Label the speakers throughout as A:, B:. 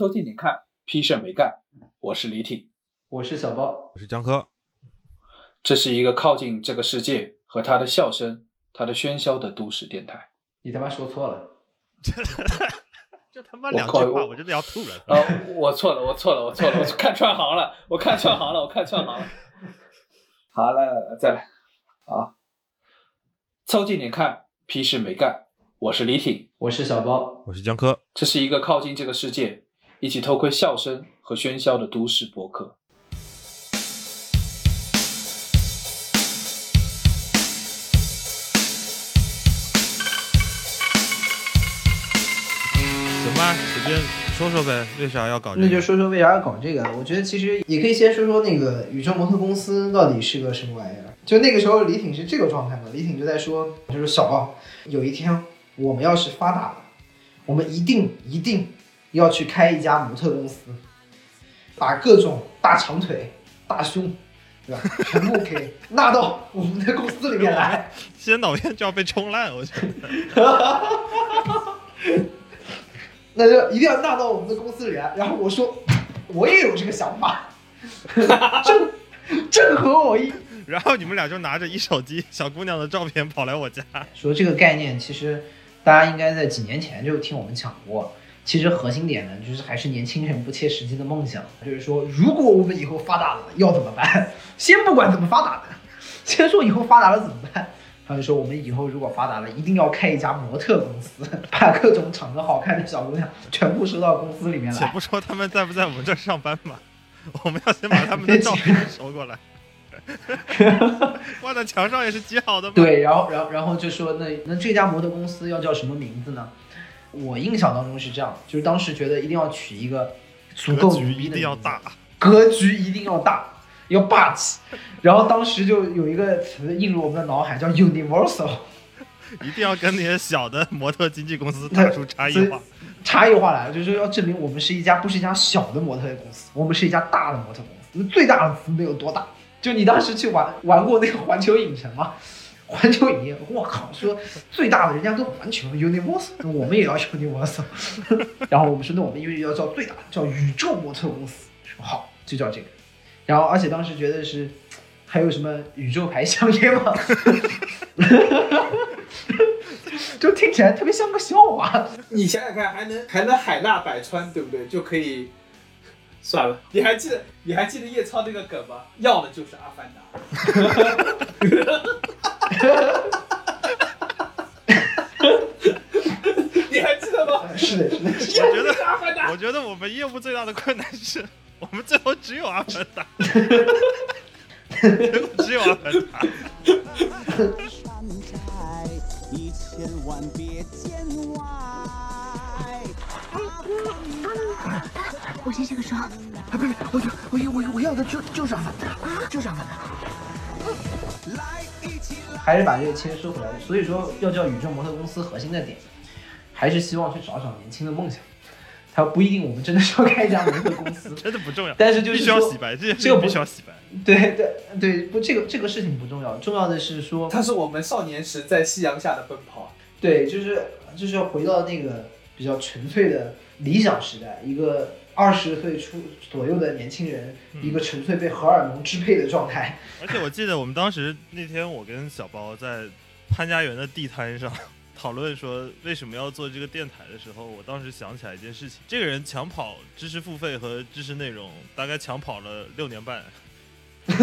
A: 周进你看，批事没干。我是李挺，
B: 我是小包，
C: 我是江科。
A: 这是一个靠近这个世界和他的笑声、他的喧嚣的都市电台。
B: 你他妈说错了，
C: 这他妈两句话，我真的要吐了。
A: 啊，我错了，我错了，我错了，我看串行了，我看串行了，我看串行了。好，来来来，再来。啊，凑近点看，屁事没干。我是李挺，
B: 我是小包，
C: 我是江科。
A: 这是一个靠近这个世界，一起偷窥笑声和喧嚣的都市博客。
C: 行吧，随便说说呗，为啥要搞这
B: 个？那就说说为啥要搞这个。我觉得其实也可以先说说那个宇宙模特公司到底是个什么玩意儿。就那个时候，李挺是这个状态嘛？李挺就在说，就是小包，有一天我们要是发达了，我们一定一定要去开一家模特公司，把各种大长腿、大胸，对吧？全部给纳到我们的公司里面来。
C: 先导片就要被冲烂，我觉得。
B: 那就一定要纳到我们的公司里来。然后我说，我也有这个想法，正正合我意。
C: 然后你们俩就拿着一手机小姑娘的照片跑来我家，
B: 说这个概念其实大家应该在几年前就听我们讲过。其实核心点呢，就是还是年轻人不切实际的梦想。就是说，如果我们以后发达了，要怎么办？先不管怎么发达的，先说以后发达了怎么办。他就说，我们以后如果发达了，一定要开一家模特公司，把各种长得好看的小姑娘全部收到公司里面来。
C: 且不说他们在不在我们这上班嘛，我们要先把他们的照片收过来，挂在墙上也是极好的。
B: 对，然后，然后，然后就说，那那这家模特公司要叫什么名字呢？我印象当中是这样，就是当时觉得一定要取一个足够牛逼的，
C: 一定要大，
B: 格局一定要大。要霸气，然后当时就有一个词映入我们的脑海，叫 Universal，
C: 一定要跟那些小的模特经纪公司打出差异化。
B: 差异化来了，就是要证明我们是一家不是一家小的模特公司，我们是一家大的模特公司。那最大的词能有多大？就你当时去玩玩过那个环球影城吗？环球影业，我靠，说最大的人家都环球 Universal，那我们也要 Universal。然后我们说，那我们因为要叫最大的，叫宇宙模特公司。说好，就叫这个。然后，而且当时觉得是，还有什么宇宙牌香烟吗？就听起来特别像个笑话。
A: 你想想看，还能还能海纳百川，对不对？就可以算了。你还记得你还记得叶超那个梗吗？要的就是阿凡达。你还记得吗？
B: 是的，是的。
C: 我觉得，我觉得我们业务最大的困难是。我们最后只有阿凡达，结果只有阿凡达。
D: 我先下个双。啊，不是，我就我我我要的就就是阿凡达，就是阿凡达。
B: 还是把这个签收回来，所以说要叫宇宙模特公司，核心的点还是希望去找找年轻的梦想。它不一定，我们真的是要开一家模特公司，
C: 真的不重要。
B: 但是就是
C: 说，洗白，这
B: 这个
C: 不需要洗白。
B: 对对对，不，这个这个事情不重要，重要的是说，
A: 它是我们少年时在夕阳下的奔跑。
B: 对，就是就是要回到那个比较纯粹的理想时代，一个二十岁出左右的年轻人，一个纯粹被荷尔蒙支配的状态。
C: 而且我记得我们当时那天，我跟小包在潘家园的地摊上。讨论说为什么要做这个电台的时候，我当时想起来一件事情：这个人抢跑知识付费和知识内容，大概抢跑了六年半。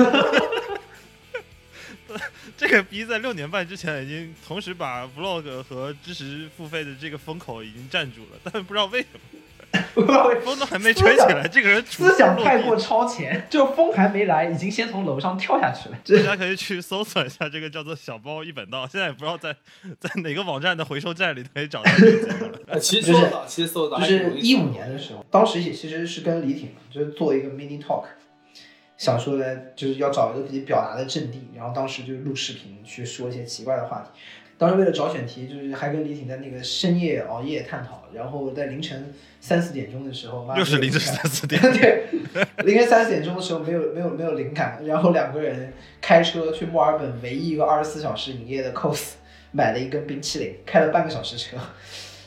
C: 这个逼在六年半之前已经同时把 vlog 和知识付费的这个风口已经占住了，但不知道为什么。风都还没吹起来，这个人
B: 思想太过超前，就风还没来，已经先从楼上跳下去了。
C: 大家可以去搜索一下这个叫做“小包一本道”，现在也不知道在在哪个网站的回收站里可以找到这个节目。
A: 其实搜到，其实搜到，
B: 就是一五年的时候，当时也其实是跟李挺就是做一个 mini talk，想说的就是要找一个自己表达的阵地，然后当时就录视频去说一些奇怪的话题。当时为了找选题，就是还跟李挺在那个深夜熬夜探讨，然后在凌晨三四点钟的时候，
C: 又是凌晨三四点，
B: 对，凌晨三四点钟的时候没有没有没有灵感，然后两个人开车去墨尔本唯一一个二十四小时营业的 cos，买了一根冰淇淋，开了半个小时车，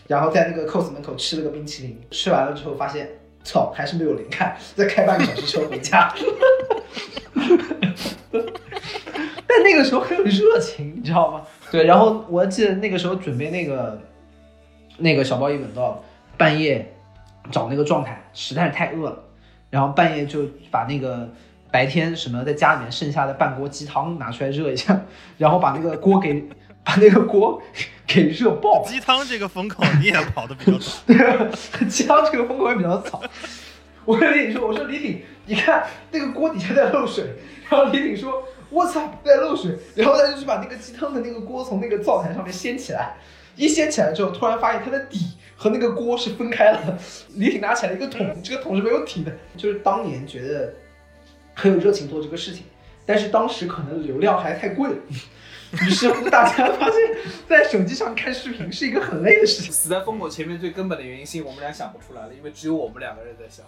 B: 然后在那个 cos 门口吃了个冰淇淋，吃完了之后发现操，还是没有灵感，再开半个小时车回家。但那个时候很有热情，你知道吗？对，然后我记得那个时候准备那个那个小包一本到，半夜找那个状态，实在是太饿了，然后半夜就把那个白天什么在家里面剩下的半锅鸡汤拿出来热一下，然后把那个锅给把那个锅给热爆，
C: 鸡汤这个风口你也跑的比较早。
B: 对，鸡汤这个风口也比较早。我跟李挺说，我说李挺，你看那个锅底下在漏水，然后李挺说，我操，在漏水，然后他就去把那个鸡汤的那个锅从那个灶台上面掀起来，一掀起来之后，突然发现它的底和那个锅是分开了。李挺拿起来一个桶，这个桶是没有底的，就是当年觉得很有热情做这个事情，但是当时可能流量还太贵。于是乎，大家发现，在手机上看视频是一个很累的事情。
A: 死在风口前面最根本的原因，是我们俩想不出来了，因为只有我们两个人在想，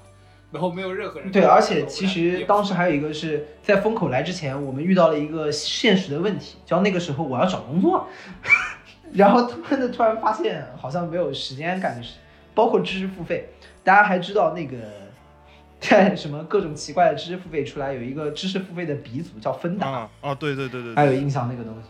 A: 然后没有任何人
B: 对，而且其实当时还有一个是在风口来之前，我们遇到了一个现实的问题，叫那个时候我要找工作，然后突然的突然发现好像没有时间干的事，包括知识付费，大家还知道那个在什么各种奇怪的知识付费出来，有一个知识付费的鼻祖叫芬达，
C: 啊对对对对，
B: 还有印象那个东西，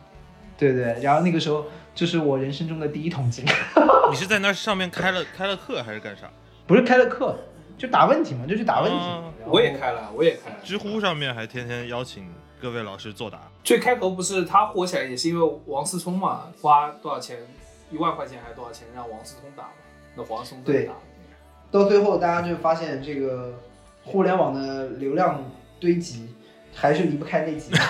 B: 对对，然后那个时候就是我人生中的第一桶金，
C: 你是在那上面开了开了课还是干啥？
B: 不是开了课，就打问题嘛，就去打问题，
C: 啊
A: 我也开了，我也开了。
C: 知乎上面还天天邀请各位老师作答。
A: 最开头不是他火起来，也是因为王思聪嘛，花多少钱，一万块钱还是多少钱让王思聪打嘛？那王思聪
B: 对
A: 打。
B: 到最后，大家就发现这个互联网的流量堆积还是离不开那几个。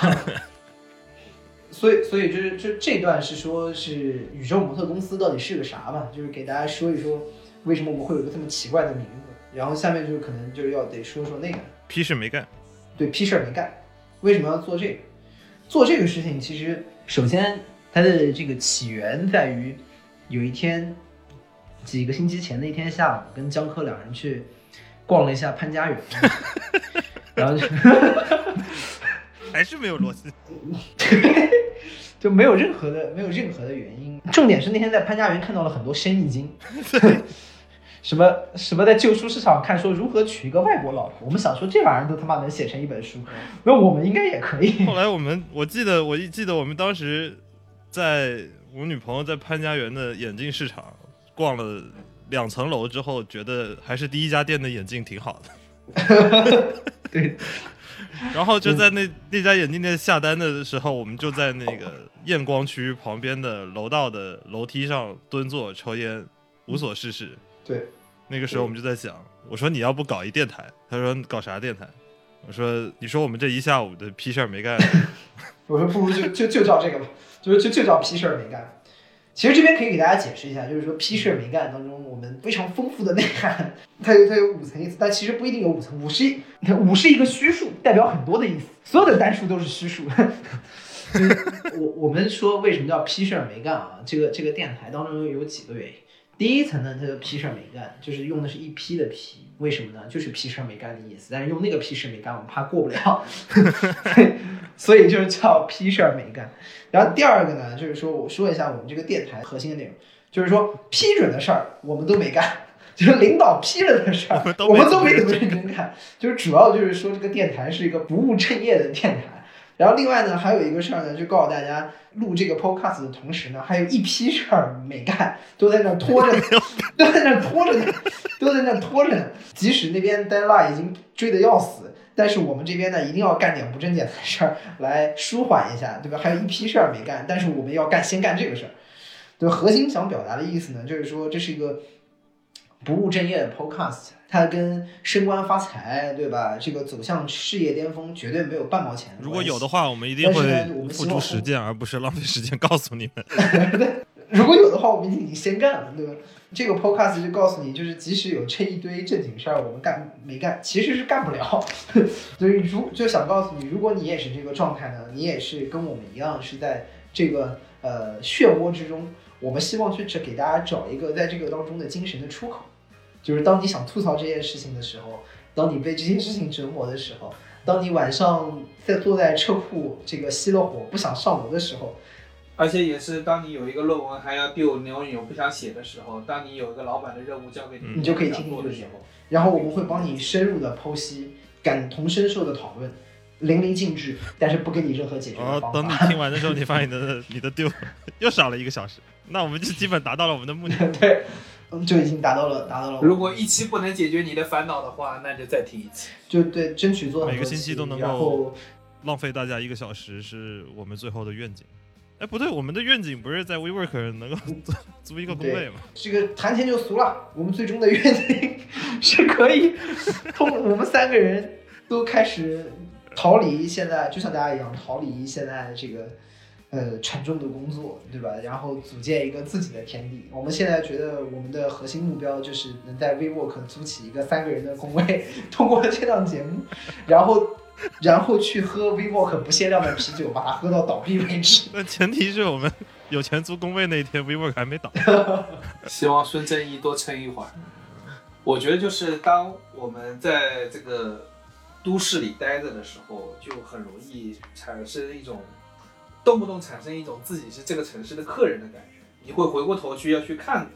B: 所以，所以就是就这段是说，是宇宙模特公司到底是个啥嘛？就是给大家说一说，为什么我们会有一个这么奇怪的名字。然后下面就是可能就是要得说说那个，
C: 屁事没干，
B: 对，屁事儿没干，为什么要做这个？做这个事情，其实首先它的这个起源在于，有一天几个星期前的一天下午，跟江科两人去逛了一下潘家园，然后就
C: 还是没有逻辑。
B: 就没有任何的没有任何的原因。重点是那天在潘家园看到了很多生意经，什么什么在旧书市场看说如何娶一个外国老婆，我们想说这玩意儿都他妈能写成一本书，那我们应该也可以。
C: 后来我们，我记得我一记得我们当时在我女朋友在潘家园的眼镜市场逛了两层楼之后，觉得还是第一家店的眼镜挺好的。
B: 对，
C: 然后就在那那家眼镜店下单的时候，我们就在那个验光区旁边的楼道的楼梯上蹲坐抽烟，无所事事。
B: 对，
C: 那个时候我们就在想，我说你要不搞一电台？他说搞啥电台？我说你说我们这一下午的屁事儿没干，
B: 我说不如就就就叫这个吧，就是就就叫屁事儿没干。其实这边可以给大家解释一下，就是说批事儿没干当中，我们非常丰富的内涵，它有它有五层意思，但其实不一定有五层，五是一五是一个虚数，代表很多的意思，所有的单数都是虚数。就是我我们说为什么叫批事儿没干啊？这个这个电台当中有几个原因。第一层呢，它叫批事儿没干，就是用的是一批的批，为什么呢？就是批事儿没干的意思。但是用那个批事儿没干，我们怕过不了，所以就是叫批事儿没干。然后第二个呢，就是说我说一下我们这个电台核心的内容，就是说批准的事儿我们都没干，就是领导批了的事儿
C: 我们都没怎么认
B: 真干，就是主要就是说这个电台是一个不务正业的电台。然后另外呢，还有一个事儿呢，就告诉大家，录这个 podcast 的同时呢，还有一批事儿没干，都在那拖着，都在那拖着呢，都在那拖着呢。即使那边 deadline 已经追得要死，但是我们这边呢，一定要干点不正经的事儿来舒缓一下，对吧？还有一批事儿没干，但是我们要干，先干这个事儿。对，核心想表达的意思呢，就是说这是一个不务正业的 podcast，它跟升官发财，对吧？这个走向事业巅峰绝对没有半毛钱
C: 如果有的话，我们一定会付出实践，而不是浪费时间告诉你们。
B: 对 如果有的话，我们已经先干了，对吧？这个 podcast 就告诉你，就是即使有这一堆正经事儿，我们干没干，其实是干不了。所以如就想告诉你，如果你也是这个状态呢，你也是跟我们一样是在这个呃漩涡之中，我们希望去只给大家找一个在这个当中的精神的出口，就是当你想吐槽这件事情的时候，当你被这件事情折磨的时候，当你晚上在坐在车库这个熄了火不想上楼的时候。
A: 而且也是当你有一个论文还要丢，然后你又不想写的时候，当你有一个老板的任务交给你，
C: 嗯
B: 你就可以听听
A: 做的时
B: 这个节目
A: 候，
B: 然后我们会帮你深入的剖析，感同身受的讨论，淋漓尽致，但是不给你任何解决
C: 然后
B: 的方
C: 等你。听完的时候，你发现你的你的丢 又少了一个小时，那我们就基本达到了我们的目的。
B: 对，嗯，就已经达到了，达到了。
A: 如果一期不能解决你的烦恼的话，那就再听一期。
B: 就对，争取做
C: 每个星期都能够浪费大家一个小时是我们最后的愿景。哎，不对，我们的愿景不是在 WeWork 能够 租租一个工位吗？
B: 这个谈钱就俗了。我们最终的愿景是可以通我们三个人都开始逃离现在，就像大家一样逃离现在这个呃沉重的工作，对吧？然后组建一个自己的天地。我们现在觉得我们的核心目标就是能在 WeWork 租起一个三个人的工位，通过这档节目，然后然后去喝 WeWork 不限量的啤酒，把它喝到倒闭为止。
C: 那前提是我们有钱租工位那一天，WeWork 还没倒。
A: 希望孙正义多撑一会儿。我觉得就是当我们在这个都市里待着的时候，就很容易产生一种动不动产生一种自己是这个城市的客人的感觉。你会回过头去要去看，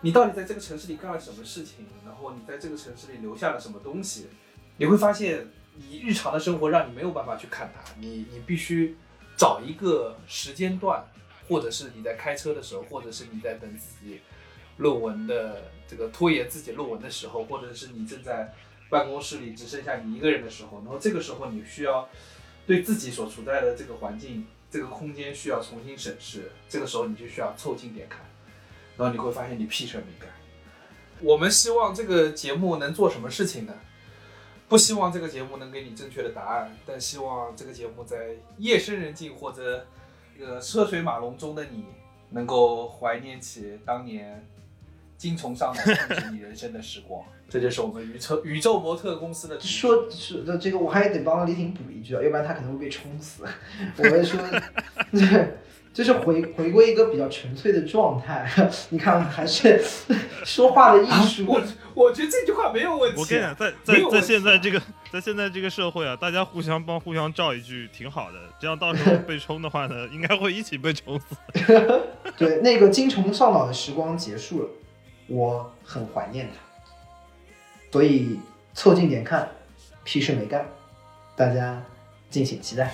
A: 你到底在这个城市里干了什么事情，然后你在这个城市里留下了什么东西。你会发现，你日常的生活让你没有办法去看它，你你必须找一个时间段，或者是你在开车的时候，或者是你在等自己论文的这个拖延自己论文的时候，或者是你正在办公室里只剩下你一个人的时候，然后这个时候你需要对自己所处在的这个环境、这个空间需要重新审视，这个时候你就需要凑近点看，然后你会发现你屁事没干。我们希望这个节目能做什么事情呢？不希望这个节目能给你正确的答案，但希望这个节目在夜深人静或者这个车水马龙中的你，能够怀念起当年精虫上脑你人生的时光。这就是我们宇宙宇宙模特公司的底
B: 说是的，这个我还得帮李挺补一句啊，要不然他可能会被冲死。我们说，对，就是 回回归一个比较纯粹的状态。你看，还是说话的艺术。
A: 我我觉得这句话没有问题。
C: 我跟你讲，在在在现在这个在现在这个社会啊，大家互相帮互相照一句挺好的，这样到时候被冲的话呢，应该会一起被冲死。
B: 对，那个精虫上脑的时光结束了，我很怀念他。所以凑近点看，屁事没干，大家敬请期待。